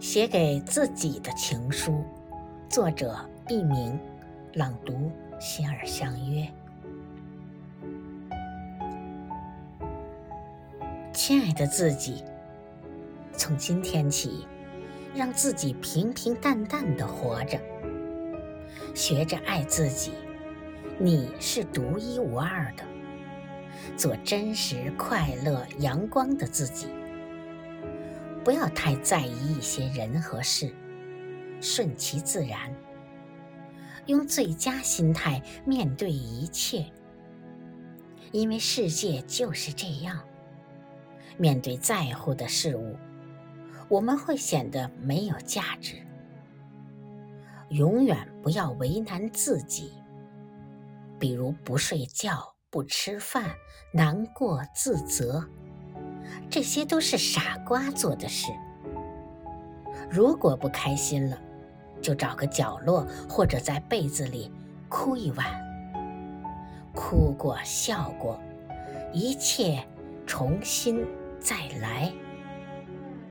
写给自己的情书，作者佚名，朗读心儿相约。亲爱的自己，从今天起，让自己平平淡淡的活着，学着爱自己。你是独一无二的，做真实、快乐、阳光的自己。不要太在意一些人和事，顺其自然，用最佳心态面对一切。因为世界就是这样，面对在乎的事物，我们会显得没有价值。永远不要为难自己，比如不睡觉、不吃饭、难过、自责。这些都是傻瓜做的事。如果不开心了，就找个角落或者在被子里哭一晚。哭过，笑过，一切重新再来。